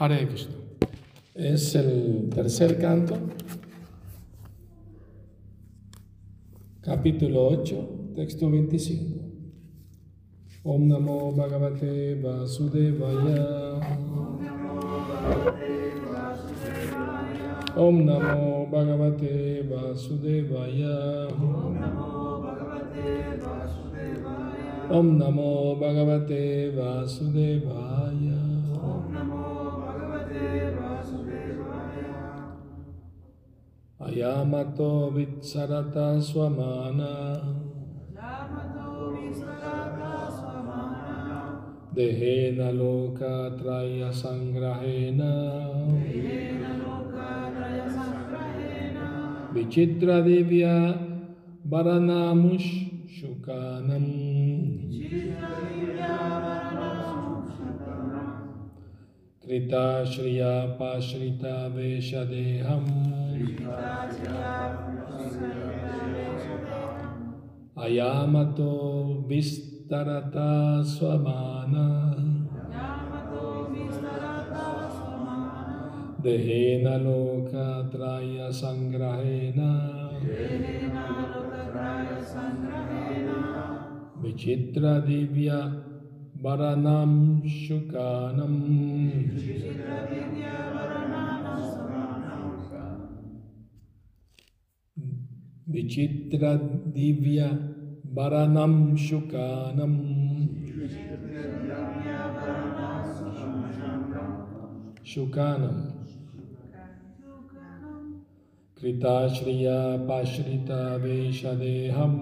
Hare Krishna. Es el tercer canto, capítulo 8, texto 25. Om Namo Bhagavate Vasudevaya. Om Namo Bhagavate Vasudevaya. Om Namo Bhagavate Vasudevaya. Ayamato Vitsarata Swamana. Dehena Loka Traya Sangrahena. Varanamush Swamana. Dehena Loka Traya Sangrahena. Vichitra Divya Varanam Shukanam. Vichitra Divya Varanam Shukanam. Shukanam. Krita Shriya Pashrita Veshadeham.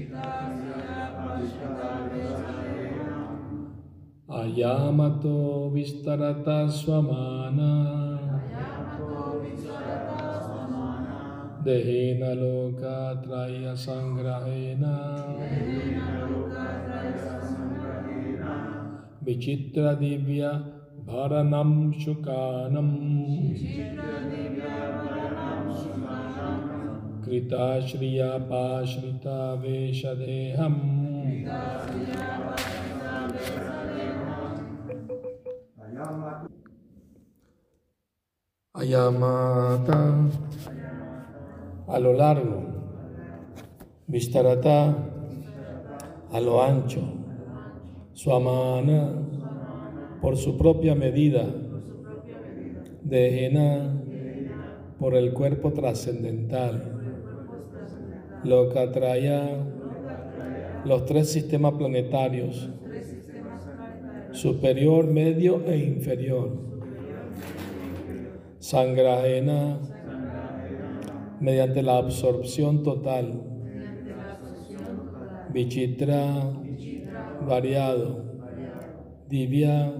Ayamato Vistarata Swamana. Dehena Loka Traya Sangrahena. Vichitra Divya Bharanam Shukanam. Krita Shriya Pashrita Veshadeham. Ayamata a lo largo, Vistarata. A lo ancho, Swamana por su propia medida, Dehena por el cuerpo trascendental, Lokatraya los tres sistemas planetarios, superior, medio e inferior. Sangrahena mediante la absorción total. Vichitra variado. Divya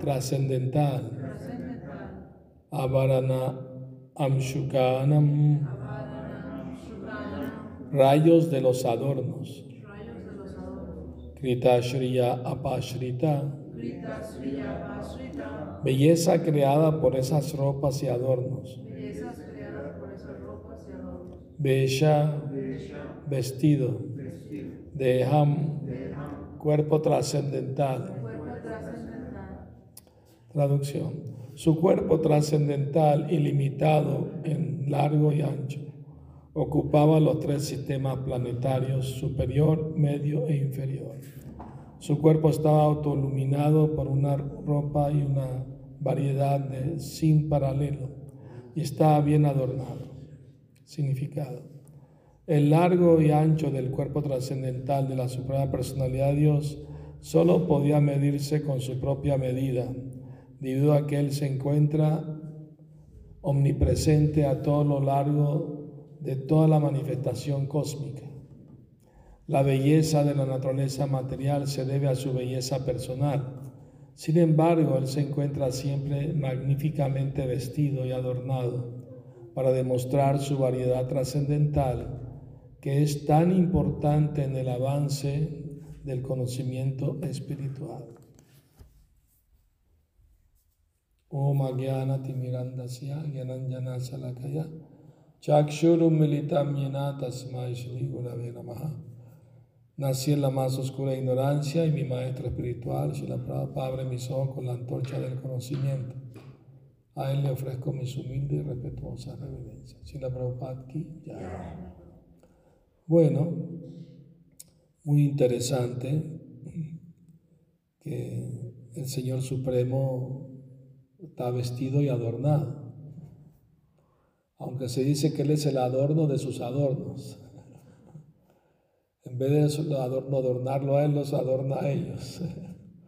trascendental. Avarana Amshukanam rayos de los adornos. Kritashriya Apashrita belleza creada por esas ropas y adornos. Besha, vestido. Deham, cuerpo trascendental. Traducción. Su cuerpo trascendental ilimitado en largo y ancho ocupaba los tres sistemas planetarios superior, medio e inferior. Su cuerpo estaba autoiluminado por una ropa y una variedad de sin paralelo y estaba bien adornado. Significado. El largo y ancho del cuerpo trascendental de la Suprema Personalidad de Dios solo podía medirse con su propia medida, debido a que Él se encuentra omnipresente a todo lo largo de toda la manifestación cósmica. La belleza de la naturaleza material se debe a su belleza personal. Sin embargo, Él se encuentra siempre magníficamente vestido y adornado para demostrar su variedad trascendental que es tan importante en el avance del conocimiento espiritual. Om Agyana Timirandasya Gyananjana Salakaya Chakshurum Militam Yena Shri Gurave Nací en la más oscura ignorancia y mi maestro espiritual, la Prabhupada, abre mis ojos con la antorcha del conocimiento. A él le ofrezco mis humildes y respetuosas reverencias. la Prabhupada aquí, ya. Bueno, muy interesante que el Señor Supremo está vestido y adornado. Aunque se dice que Él es el adorno de sus adornos. En vez de adornarlo a Él, los adorna a ellos.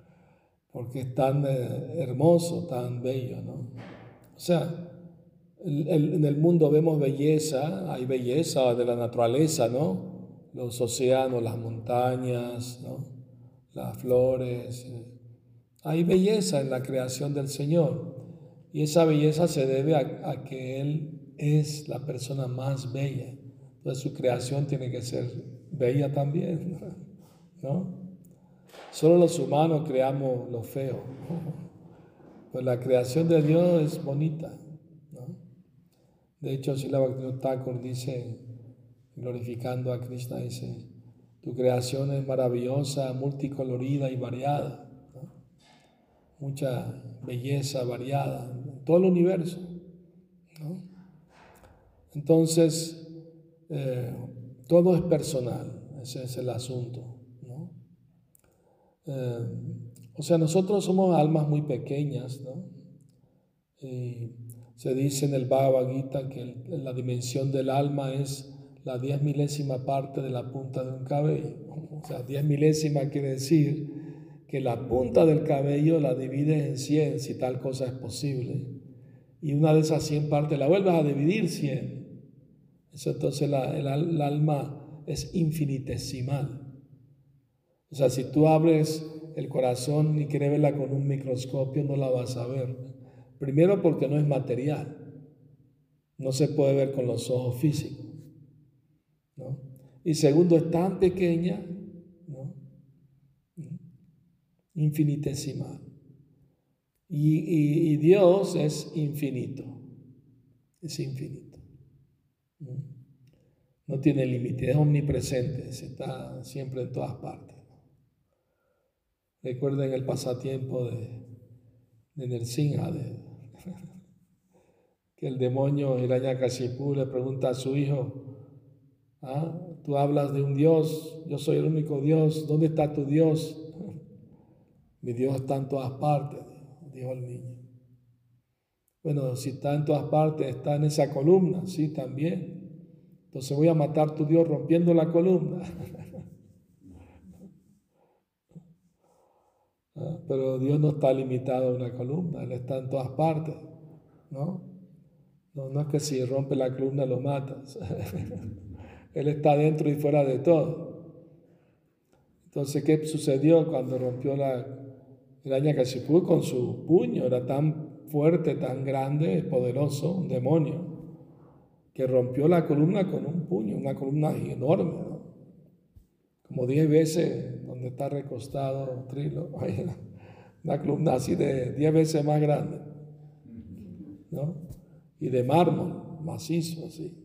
Porque es tan eh, hermoso, tan bello, ¿no? O sea, en el mundo vemos belleza, hay belleza de la naturaleza, ¿no? Los océanos, las montañas, ¿no? Las flores. Eh. Hay belleza en la creación del Señor. Y esa belleza se debe a, a que Él es la persona más bella. Entonces su creación tiene que ser bella también, ¿no? Solo los humanos creamos lo feo. Pues la creación de Dios es bonita, ¿no? De hecho, Sila Bhaktivinoda Thakur dice, glorificando a Krishna, dice, tu creación es maravillosa, multicolorida y variada, mucha belleza variada en todo el universo. ¿no? Entonces, eh, todo es personal, ese es el asunto. ¿no? Eh, o sea, nosotros somos almas muy pequeñas, ¿no? Y se dice en el Bhagavad Gita que la dimensión del alma es la diez milésima parte de la punta de un cabello. O sea, diez milésima quiere decir que la punta del cabello la divides en cien si tal cosa es posible. Y una de esas cien partes la vuelves a dividir cien entonces el, alma es infinitesimal. O sea, si tú abres el corazón y quieres verla con un microscopio, no la vas a ver. Primero porque no es material. No se puede ver con los ojos físicos. Y segundo, es tan pequeña, infinitesimal. y Dios es infinito. Es infinito. No tiene límite, es omnipresente, está siempre en todas partes. Recuerden el pasatiempo de, de de, que el demonio Hiranyakashipu le pregunta a su hijo, ¿ah? tú hablas de un Dios, yo soy el único Dios, ¿dónde está tu Dios? Mi Dios está en todas partes, dijo el niño. Bueno, si está en todas partes, está en esa columna, sí, también. Entonces voy a matar a tu Dios rompiendo la columna. Ah, pero Dios no está limitado a una columna, Él está en todas partes, ¿no? No, es que si rompe la columna lo matas. Él está dentro y fuera de todo. Entonces, ¿qué sucedió cuando rompió la araña pudo con su puño? Era tan fuerte, tan grande, poderoso, un demonio que rompió la columna con un puño, una columna enorme, como diez veces donde está recostado Trilo, una columna así de diez veces más grande, ¿no? y de mármol, macizo así.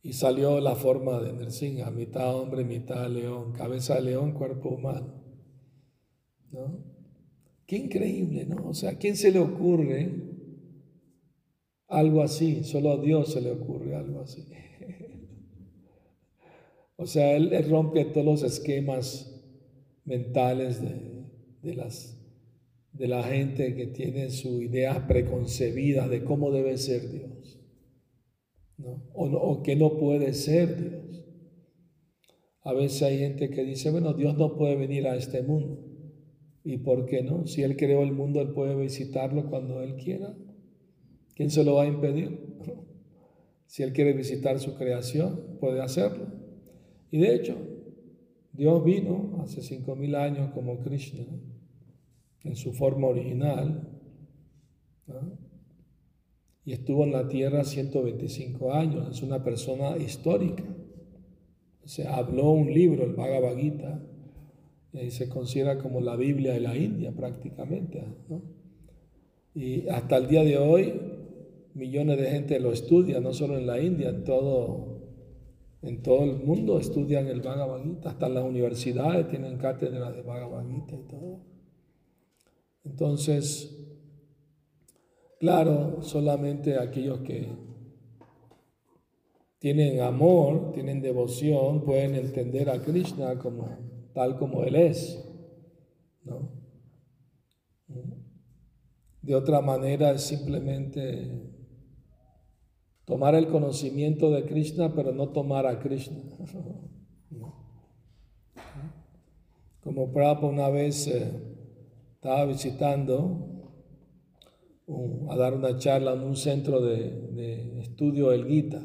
Y salió la forma de Nersinga, mitad hombre, mitad león, cabeza de león, cuerpo humano. ¿No? Qué increíble, ¿no? O sea, ¿a quién se le ocurre algo así? Solo a Dios se le ocurre algo así. o sea, él, rompe todos los esquemas mentales de, las, de la gente que tiene su idea preconcebida de cómo debe ser Dios. ¿no? O, o que no puede ser Dios. A veces hay gente que dice, bueno, Dios no puede venir a este mundo. ¿Y por qué no? Si Él creó el mundo, Él puede visitarlo cuando Él quiera. ¿Quién se lo va a impedir? Si Él quiere visitar su creación, puede hacerlo. Y de hecho, Dios vino hace cinco mil años como Krishna, en su forma original, y estuvo en la tierra 125 años. Es una persona histórica. O sea, habló un libro, el Bhagavad Gita, y se considera como la Biblia de la India prácticamente. Y hasta el día de hoy millones de gente lo estudia, no solo en la India, en todo En todo el mundo estudian el Bhagavad Gita, hasta las universidades tienen cátedras de Bhagavad Gita y todo. Entonces, claro, solamente aquellos que tienen amor, tienen devoción, pueden entender a Krishna como tal como Él es. ¿no? De otra manera es simplemente tomar el conocimiento de Krishna, pero no tomar a Krishna. Como Prabhupada una vez eh, estaba visitando a dar una charla en un centro de, de estudio del Gita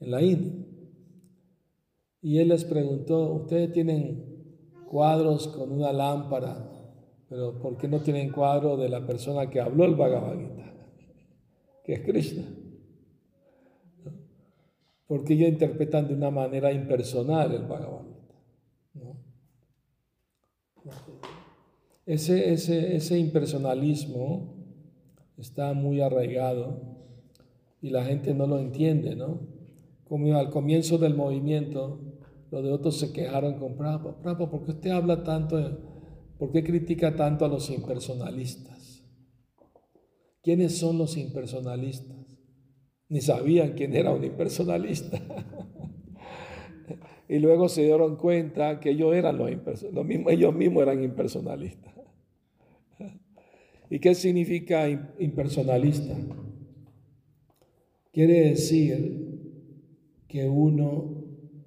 en la India. Y él les preguntó, ustedes tienen cuadros con una lámpara pero ¿por qué no tienen cuadro de la persona que habló el Bhagavad Gita? Que es Krishna. Porque ellos interpretan de una manera impersonal el Bhagavad Gita. Ese, ese, ese impersonalismo está muy arraigado y la gente no lo entiende, ¿no? Como al comienzo del movimiento, los de otros se quejaron con Prabhupada. Prabhupada, ¿por qué usted habla tanto? ¿Por qué critica tanto a los impersonalistas? ¿Quiénes son los impersonalistas? Ni sabían quién era un impersonalista. y luego se dieron cuenta que ellos eran los impersonalistas, ellos mismos eran impersonalistas. ¿Y qué significa impersonalista? Quiere decir que uno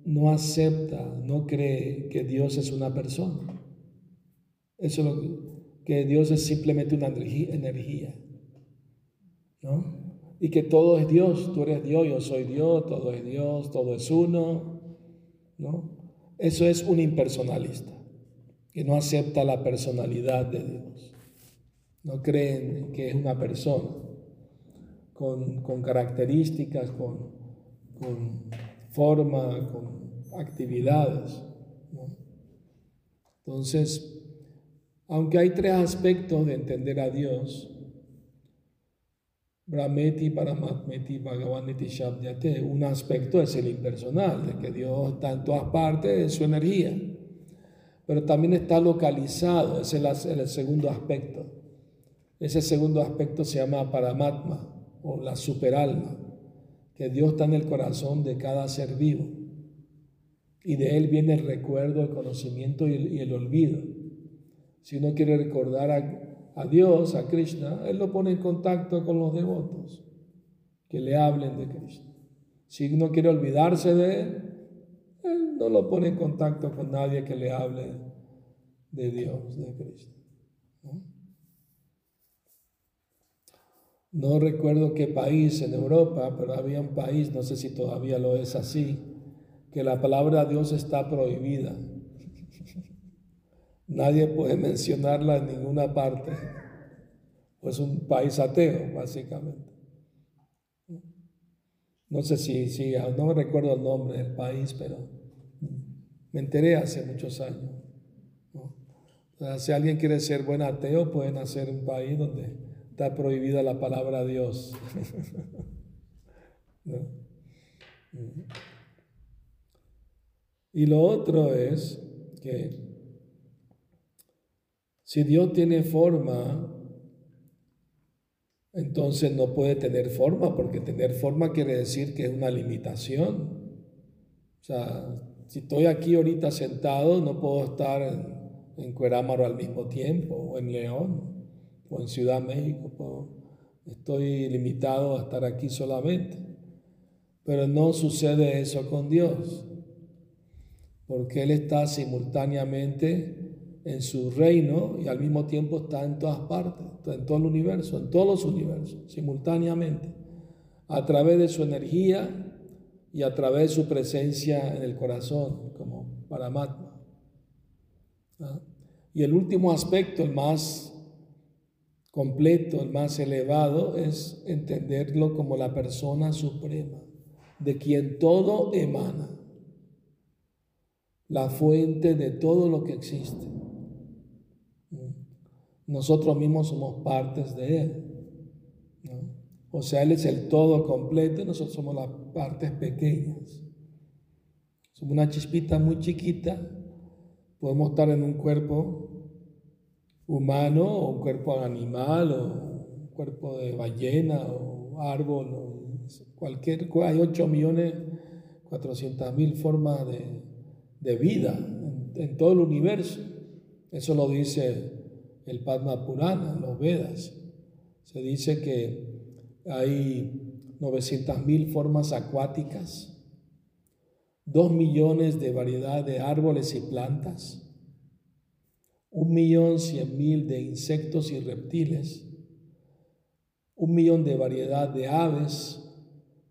no acepta, no cree que Dios es una persona. Eso es que, Dios es simplemente una energía, ¿no? Y que todo es Dios, tú eres Dios, yo soy Dios, todo es Dios, todo es uno, ¿no? Eso es un impersonalista, que no acepta la personalidad de Dios. No creen que es una persona con, características, con, con, forma, con actividades. Entonces, aunque hay tres aspectos de entender a Dios, Brahmeti, Paramatmeti, Bhagavaniti, Shabdyate, un aspecto es el impersonal, de que Dios está en todas partes de su energía, pero también está localizado, es el segundo aspecto. Ese segundo aspecto se llama Paramatma o la superalma, que Dios está en el corazón de cada ser vivo y de él viene el recuerdo, el conocimiento y el olvido. Si uno quiere recordar a, Dios, a Krishna, Él lo pone en contacto con los devotos que le hablen de Krishna. Si uno quiere olvidarse de Él, Él no lo pone en contacto con nadie que le hable de Dios, de Krishna. No recuerdo qué país en Europa, pero había un país, no sé si todavía lo es así, que la palabra Dios está prohibida. Nadie puede mencionarla en ninguna parte. Pues un país ateo, básicamente. No sé si, si, no me recuerdo el nombre del país, pero me enteré hace muchos años. si alguien quiere ser buen ateo, puede nacer en un país donde está prohibida la palabra Dios. Y lo otro es que si Dios tiene forma, entonces no puede tener forma, porque tener forma quiere decir que es una limitación. O sea, si estoy aquí ahorita sentado, no puedo estar en, en Cuerámaro al mismo tiempo, o en León, o en Ciudad México. estoy limitado a estar aquí solamente. Pero no sucede eso con Dios, porque Él está simultáneamente en su reino y al mismo tiempo está en todas partes, en todo el universo, en todos los universos, simultáneamente, a través de su energía y a través de su presencia en el corazón, como Paramatma. ¿Ah? Y el último aspecto, el más completo, el más elevado, es entenderlo como la persona suprema, de quien todo emana, la fuente de todo lo que existe. Nosotros mismos somos partes de Él. O sea, Él es el todo completo y nosotros somos las partes pequeñas. Somos una chispita muy chiquita. Podemos estar en un cuerpo humano o un cuerpo animal o un cuerpo de ballena o árbol o cualquier Hay 8 millones 400 mil formas de, vida en, en, todo el universo. Eso lo dice el Padma Purana, los Vedas. Se dice que hay 900 mil formas acuáticas, 2 millones de variedad de árboles y plantas, un millón cien mil de insectos y reptiles, un millón de variedad de aves,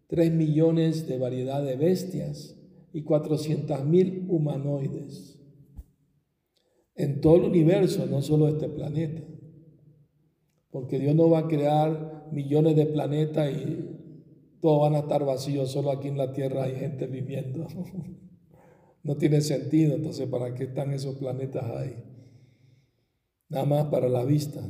tres millones de variedad de bestias y 400 mil humanoides. En todo el universo, no solo este planeta. Porque Dios no va a crear millones de planetas y todos van a estar vacíos, solo aquí en la Tierra hay gente viviendo. No tiene sentido, entonces, ¿para qué están esos planetas ahí? Nada más para la vista.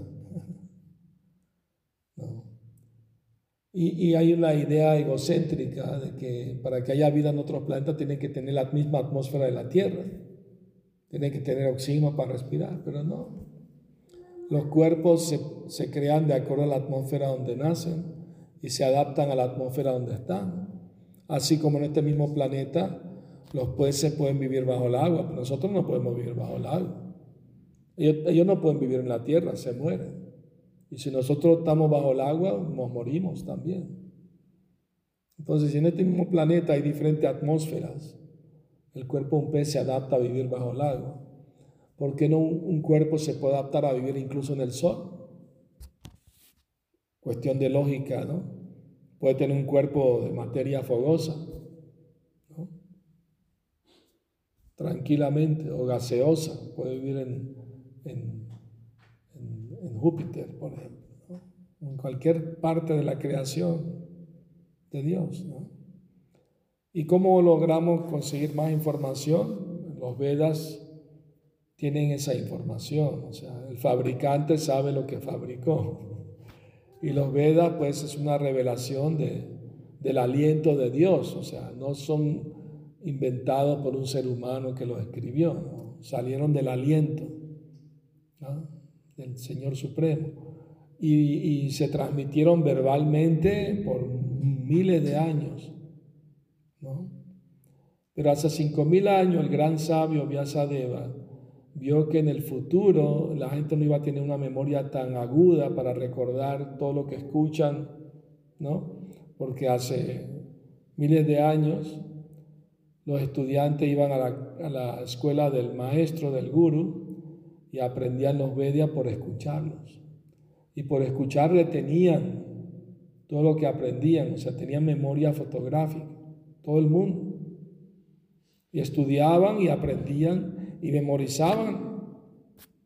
Y, hay una idea egocéntrica de que para que haya vida en otros planetas tiene que tener la misma atmósfera de la Tierra. Tiene que tener oxígeno para respirar, pero no. Los cuerpos se, se crean de acuerdo a la atmósfera donde nacen y se adaptan a la atmósfera donde están. Así como en este mismo planeta los peces pueden vivir bajo el agua, pero nosotros no podemos vivir bajo el agua. Ellos, no pueden vivir en la tierra, se mueren. Y si nosotros estamos bajo el agua, nos morimos también. Entonces, si en este mismo planeta hay diferentes atmósferas, el cuerpo de un pez se adapta a vivir bajo el agua. ¿Por qué no un cuerpo se puede adaptar a vivir incluso en el sol? Cuestión de lógica, ¿no? Puede tener un cuerpo de materia fogosa. Tranquilamente, o gaseosa, puede vivir en, en, Júpiter, por ejemplo, en cualquier parte de la creación de Dios. ¿no? ¿Y cómo logramos conseguir más información? Los Vedas tienen esa información, o sea, el fabricante sabe lo que fabricó. Y los Vedas, pues, es una revelación de, del aliento de Dios, o sea, no son inventados por un ser humano que los escribió, salieron del aliento del Señor Supremo. Y, se transmitieron verbalmente por miles de años. ¿no? Pero hace cinco mil años el gran sabio Vyasadeva vio que en el futuro la gente no iba a tener una memoria tan aguda para recordar todo lo que escuchan, ¿no? Porque hace miles de años los estudiantes iban a la, a la escuela del maestro, del guru, y aprendían los Vedas por escucharlos. Y por escuchar retenían todo lo que aprendían, o sea, tenían memoria fotográfica, todo el mundo. Y estudiaban y aprendían y memorizaban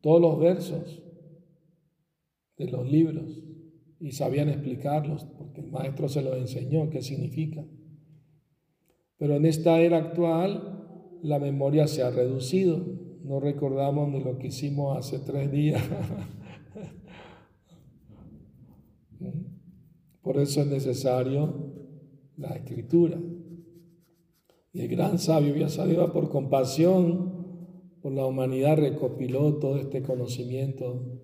todos los versos de los libros y sabían explicarlos porque el maestro se los enseñó qué significa. Pero en esta era actual la memoria se ha reducido. No recordamos ni lo que hicimos hace tres días. Por eso es necesario la escritura. Y el gran sabio Vyasadeva, por compasión, por la humanidad recopiló todo este conocimiento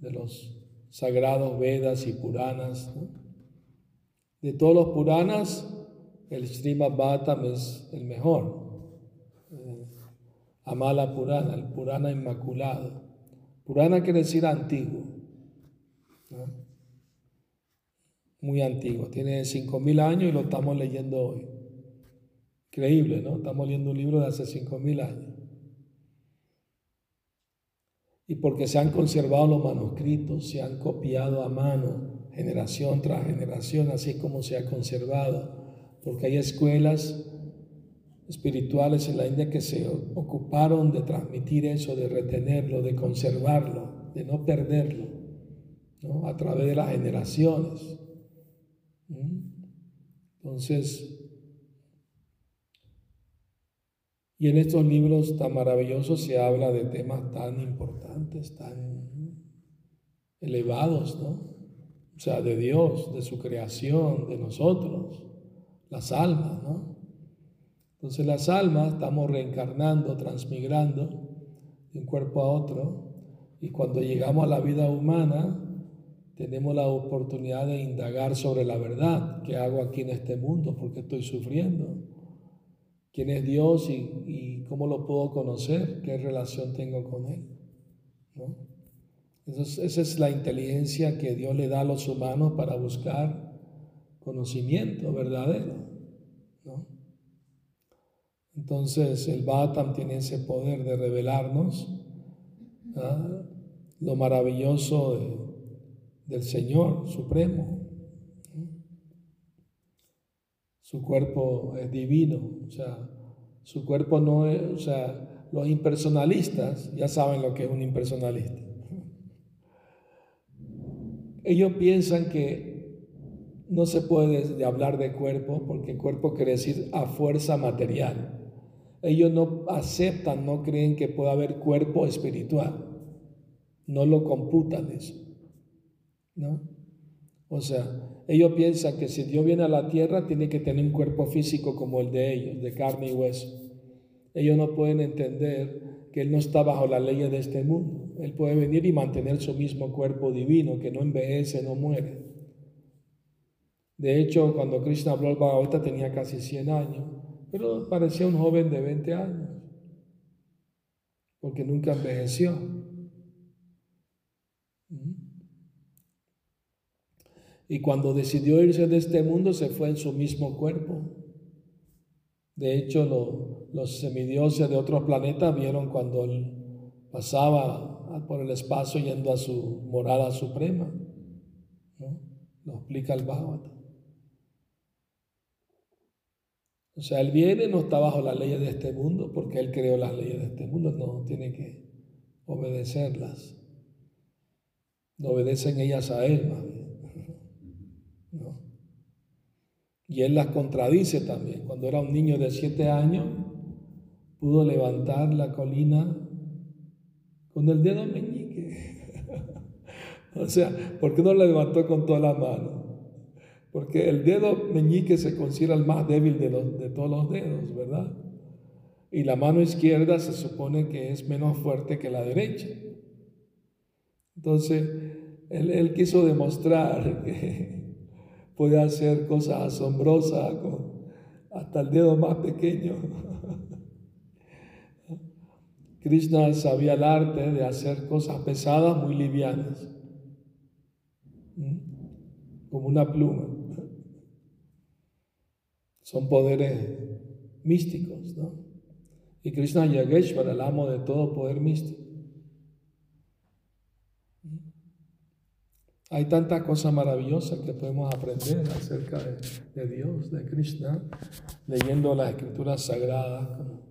de los sagrados Vedas y Puranas. De todos los Puranas, el Srimad Bhattam es el mejor. Amala Purana, el Purana Inmaculado. Purana quiere decir antiguo. Muy antiguo. Tiene 5.000 años y lo estamos leyendo hoy. Increíble, ¿no? Estamos leyendo un libro de hace 5.000 años y porque se han conservado los manuscritos, se han copiado a mano, generación tras generación, así como se ha conservado, porque hay escuelas espirituales en la India que se ocuparon de transmitir eso, de retenerlo, de conservarlo, de no perderlo, a través de las generaciones. ¿Mm? Entonces, Y en estos libros tan maravillosos se habla de temas tan importantes, tan elevados, ¿no? O sea, de Dios, de su creación, de nosotros, las almas, ¿no? Entonces las almas estamos reencarnando, transmigrando de un cuerpo a otro y cuando llegamos a la vida humana tenemos la oportunidad de indagar sobre la verdad, qué hago aquí en este mundo, por qué estoy sufriendo, quién es Dios y, cómo lo puedo conocer, qué relación tengo con Él. esa es la inteligencia que Dios le da a los humanos para buscar conocimiento verdadero. Entonces el Bhattam tiene ese poder de revelarnos ¿ah? lo maravilloso del Señor Supremo. Su cuerpo es divino, o sea, su cuerpo no es, o sea, los impersonalistas ya saben lo que es un impersonalista. Ellos piensan que no se puede hablar de cuerpo porque cuerpo quiere decir a fuerza material ellos no aceptan, no creen que pueda haber cuerpo espiritual. No lo computan eso. ¿No? O sea, ellos piensan que si Dios viene a la tierra tiene que tener un cuerpo físico como el de ellos, de carne y hueso. Ellos no pueden entender que Él no está bajo la ley de este mundo. Él puede venir y mantener su mismo cuerpo divino, que no envejece, no muere. De hecho, cuando Krishna habló al Bhagavata tenía casi 100 años pero parecía un joven de 20 años, porque nunca envejeció. Y cuando decidió irse de este mundo, se fue en su mismo cuerpo. De hecho, los semidioses de otros planetas vieron cuando él pasaba por el espacio yendo a su morada suprema. Lo explica el Bhagavatam. O sea, Él viene, no está bajo las leyes de este mundo, porque Él creó las leyes de este mundo, no tiene que obedecerlas. No obedecen ellas a Él, más ¿No? Y Él las contradice también. Cuando era un niño de siete años, pudo levantar la colina con el dedo meñique. o sea, ¿por qué no la levantó con toda la mano? Porque el dedo meñique se considera el más débil de, de todos los dedos, ¿verdad? Y la mano izquierda se supone que es menos fuerte que la derecha. Entonces, él, quiso demostrar que puede hacer cosas asombrosas con hasta el dedo más pequeño. Krishna sabía el arte de hacer cosas pesadas muy livianas, como una pluma. Son poderes místicos, ¿no? Y Krishna Yageshwara, el amo de todo poder místico. Hay tantas cosas maravillosas que podemos aprender acerca de, Dios, de Krishna, leyendo las escrituras sagradas como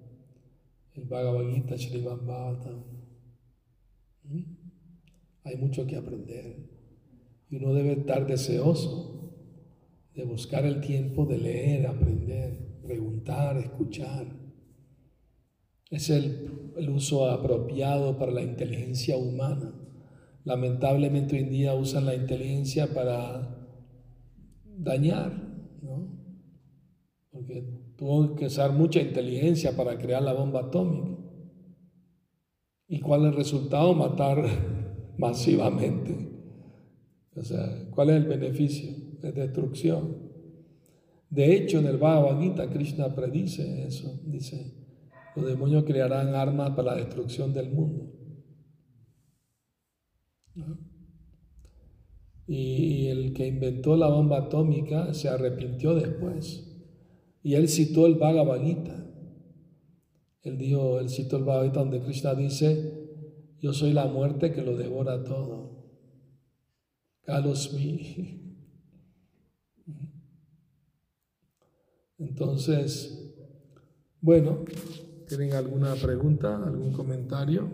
el Bhagavad Gita, Srimad Bhagavatam. ¿Mm? Hay mucho que aprender y uno debe estar deseoso de buscar el tiempo de leer, aprender, preguntar, escuchar. Es el, uso apropiado para la inteligencia humana. Lamentablemente hoy en día usan la inteligencia para dañar, ¿no? Porque tuvo que usar mucha inteligencia para crear la bomba atómica. ¿Y cuál es el resultado? Matar masivamente. O sea, ¿cuál es el beneficio? De destrucción. De hecho, en el Bhagavad Gita, Krishna predice eso. Dice, los demonios crearán armas para la destrucción del mundo. Y el que inventó la bomba atómica se arrepintió después. Y él citó el Bhagavad Gita. Él dijo, él citó el Bhagavad Gita donde Krishna dice, yo soy la muerte que lo devora todo. Kalosmi. Entonces, bueno, ¿tienen alguna pregunta, algún comentario?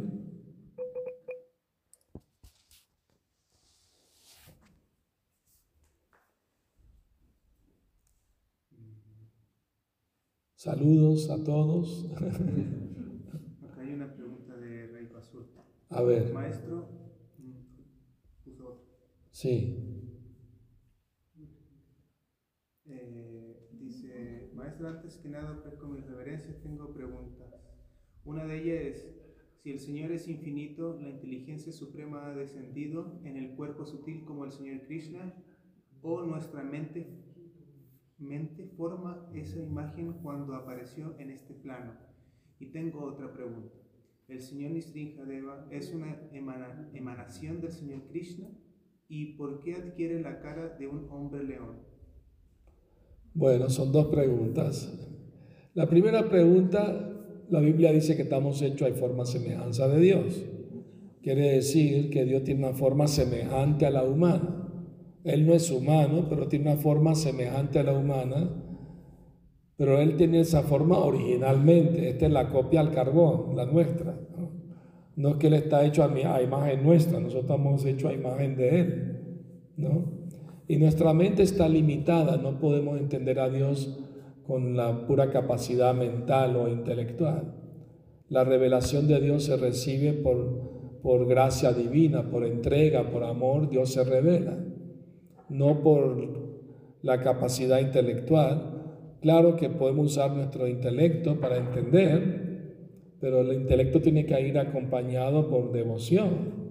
Saludos a todos. Acá hay una pregunta de Rey Pasur. A ver. Maestro, Sí. Maestro, antes que nada, pues con mis reverencias tengo preguntas. Una de ellas es, si el Señor es infinito, la inteligencia suprema ha descendido en el cuerpo sutil como el Señor Krishna, o nuestra mente, mente forma esa imagen cuando apareció en este plano. Y tengo otra pregunta. ¿El Señor Nisrinjadeva es una emanación del Señor Krishna? ¿Y por qué adquiere la cara de un hombre león? Bueno, son dos preguntas. La primera pregunta, la Biblia dice que estamos hechos a forma semejanza de Dios. Quiere decir que Dios tiene una forma semejante a la humana. Él no es humano, pero tiene una forma semejante a la humana. Pero Él tiene esa forma originalmente. Esta es la copia al carbón, la nuestra. No, es que Él está hecho a, a, imagen nuestra, nosotros estamos hechos a imagen de Él. ¿no? Y nuestra mente está limitada, no podemos entender a Dios con la pura capacidad mental o intelectual. La revelación de Dios se recibe por, por gracia divina, por entrega, por amor, Dios se revela no por la capacidad intelectual. Claro que podemos usar nuestro intelecto para entender, pero el intelecto tiene que ir acompañado por devoción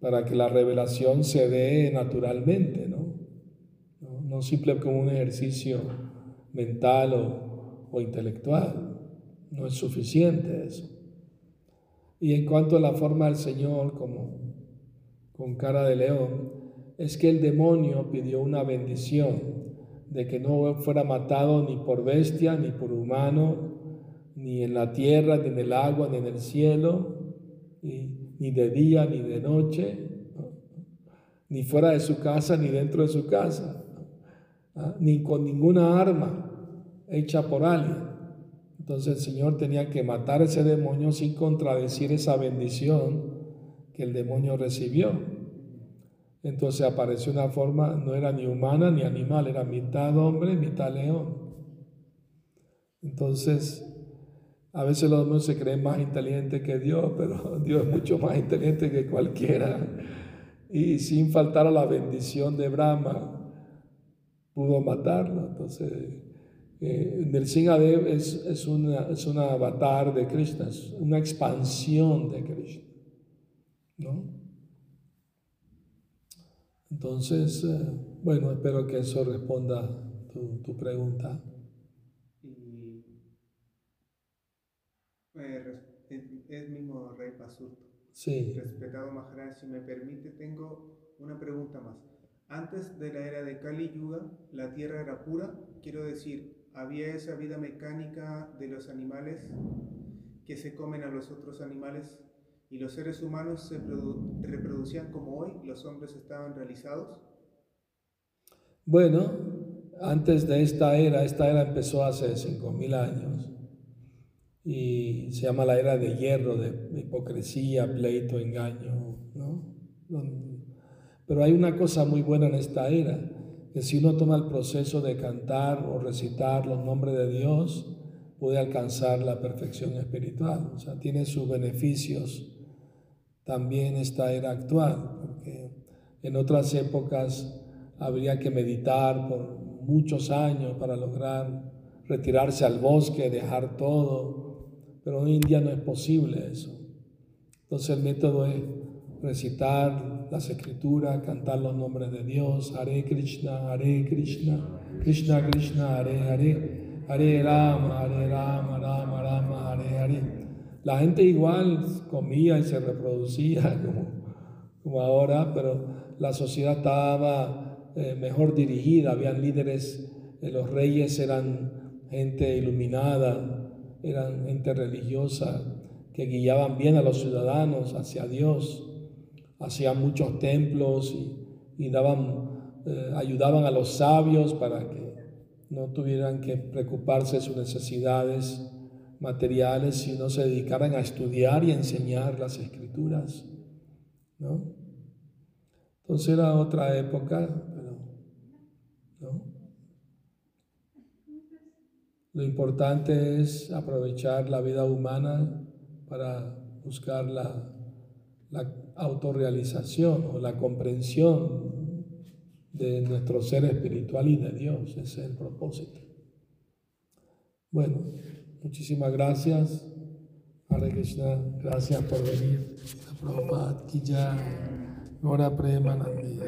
para que la revelación se dé naturalmente, ¿no? No, simple como un ejercicio mental o intelectual. No es suficiente eso. Y en cuanto a la forma del Señor como con cara de león, es que el demonio pidió una bendición de que no fuera matado ni por bestia, ni por humano, ni en la tierra, ni en el agua, ni en el cielo, ni, de día, ni de noche, ni fuera de su casa, ni dentro de su casa, ni con ninguna arma hecha por alguien. Entonces el Señor tenía que matar ese demonio sin contradecir esa bendición que el demonio recibió. Entonces apareció una forma, no era ni humana ni animal, era mitad hombre, mitad león. Entonces, a veces los hombres se creen más inteligentes que Dios, pero Dios es mucho más inteligente que cualquiera. Y sin faltar a la bendición de Brahma, pudo matarlo. Entonces, eh, Nrsingadev es, es, una, es un avatar de Krishna, es una expansión de Krishna. ¿no? Entonces, eh, bueno, espero que eso responda tu, tu pregunta. Y eh, es mismo Rey Pasurto. Sí. Respetado Maharaj, si me permite, tengo una pregunta más. Antes de la era de Kali Yuga, la tierra era pura, quiero decir, había esa vida mecánica de los animales que se comen a los otros animales y los seres humanos se reproducían como hoy los hombres estaban realizados? Bueno, antes de esta era, esta era empezó hace 5.000 años y se llama la era de hierro, de hipocresía, pleito, engaño. Pero hay una cosa muy buena en esta era, que si uno toma el proceso de cantar o recitar los nombres de Dios, puede alcanzar la perfección espiritual, o sea, tiene sus beneficios también esta era actual, porque en otras épocas habría que meditar por muchos años para lograr retirarse al bosque, dejar todo, pero en día no es posible eso. Entonces el método es recitar las escrituras, cantar los nombres de Dios, Hare Krishna, Hare Krishna, Krishna Krishna, Hare Hare, Hare Rama, Hare Rama, Rama Rama, Hare Hare. La gente igual comía y se reproducía como, ahora, pero la sociedad estaba eh, mejor dirigida, habían líderes, eh, los reyes eran gente iluminada, eran gente religiosa que guiaban bien a los ciudadanos hacia Dios, hacían muchos templos y, eh, ayudaban a los sabios para que no tuvieran que preocuparse de sus necesidades materiales, sino se dedicaran a estudiar y enseñar las escrituras. ¿no? Entonces era otra época, pero lo importante es aprovechar la vida humana para buscar la, la autorrealización o la comprensión de nuestro ser espiritual y de Dios. Ese es el propósito. Bueno, muchísimas gracias. Hare Krishna, gracias por venir. Prabhupada Premanandi.